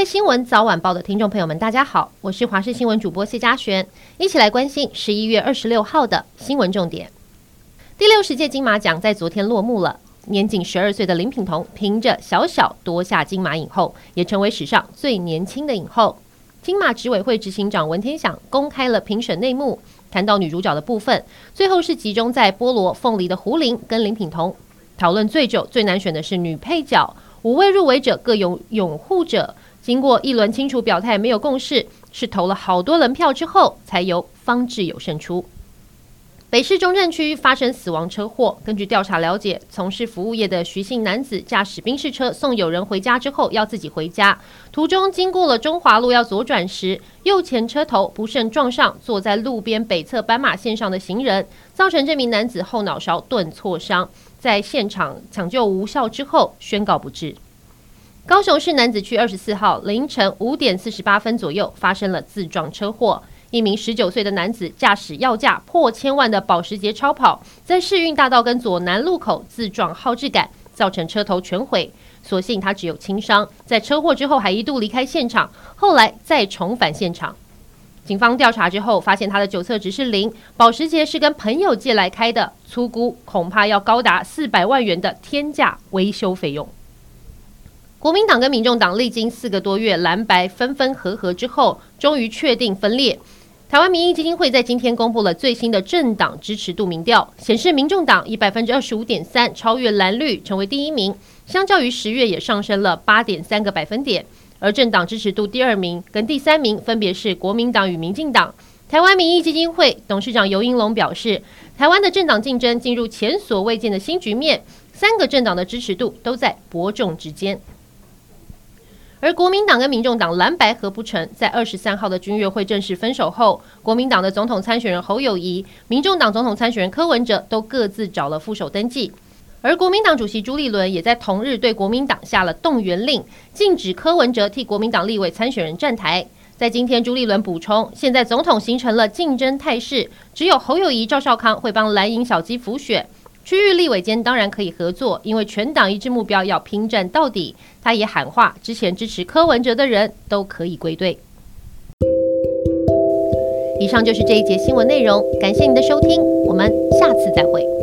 位新闻早晚报的听众朋友们，大家好，我是华视新闻主播谢佳璇，一起来关心十一月二十六号的新闻重点。第六十届金马奖在昨天落幕了，年仅十二岁的林品彤凭着小小夺下金马影后，也成为史上最年轻的影后。金马执委会执行长文天祥公开了评审内幕，谈到女主角的部分，最后是集中在菠萝凤梨的胡玲跟林品彤讨论最久，最难选的是女配角，五位入围者各有拥护者。经过一轮清楚表态，没有共识，是投了好多轮票之后，才由方志友胜出。北市中正区发生死亡车祸，根据调查了解，从事服务业的徐姓男子驾驶宾士车送友人回家之后，要自己回家，途中经过了中华路要左转时，右前车头不慎撞上坐在路边北侧斑马线上的行人，造成这名男子后脑勺钝挫伤，在现场抢救无效之后宣告不治。高雄市男子区二十四号凌晨五点四十八分左右发生了自撞车祸，一名十九岁的男子驾驶要价破千万的保时捷超跑，在市运大道跟左南路口自撞好置杆，造成车头全毁。所幸他只有轻伤，在车祸之后还一度离开现场，后来再重返现场。警方调查之后发现他的酒测值是零，保时捷是跟朋友借来开的，粗估恐怕要高达四百万元的天价维修费用。国民党跟民众党历经四个多月蓝白分分合合之后，终于确定分裂。台湾民意基金会在今天公布了最新的政党支持度民调，显示民众党以百分之二十五点三超越蓝绿，成为第一名，相较于十月也上升了八点三个百分点。而政党支持度第二名跟第三名分别是国民党与民进党。台湾民意基金会董事长尤英龙表示，台湾的政党竞争进入前所未见的新局面，三个政党的支持度都在伯仲之间。而国民党跟民众党蓝白合不成，在二十三号的军乐会正式分手后，国民党的总统参选人侯友谊、民众党总统参选人柯文哲都各自找了副手登记。而国民党主席朱立伦也在同日对国民党下了动员令，禁止柯文哲替国民党立委参选人站台。在今天，朱立伦补充，现在总统形成了竞争态势，只有侯友谊、赵少康会帮蓝营小鸡辅选。区域立委间当然可以合作，因为全党一致目标要拼战到底。他也喊话，之前支持柯文哲的人都可以归队。以上就是这一节新闻内容，感谢您的收听，我们下次再会。